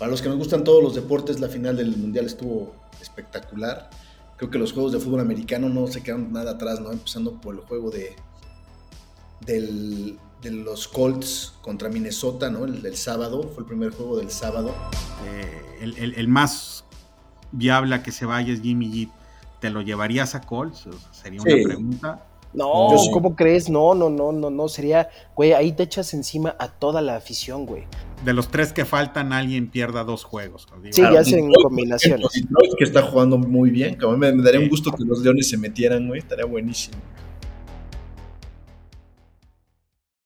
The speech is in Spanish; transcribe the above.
Para los que nos gustan todos los deportes, la final del Mundial estuvo espectacular. Creo que los juegos de fútbol americano no se quedaron nada atrás, ¿no? Empezando por el juego de, de los Colts contra Minnesota, ¿no? El del sábado, fue el primer juego del sábado. Eh, el, más viable a que se vaya es Jimmy G. ¿Te lo llevarías a Colts? sería una pregunta. No, ¿cómo crees? No, no, no, no, no. Sería, güey, ahí te echas encima a toda la afición, güey. De los tres que faltan, alguien pierda dos juegos. Sí, ya hacen combinaciones. que está jugando muy bien. me, daría un gusto que los Leones se metieran, güey. Estaría buenísimo.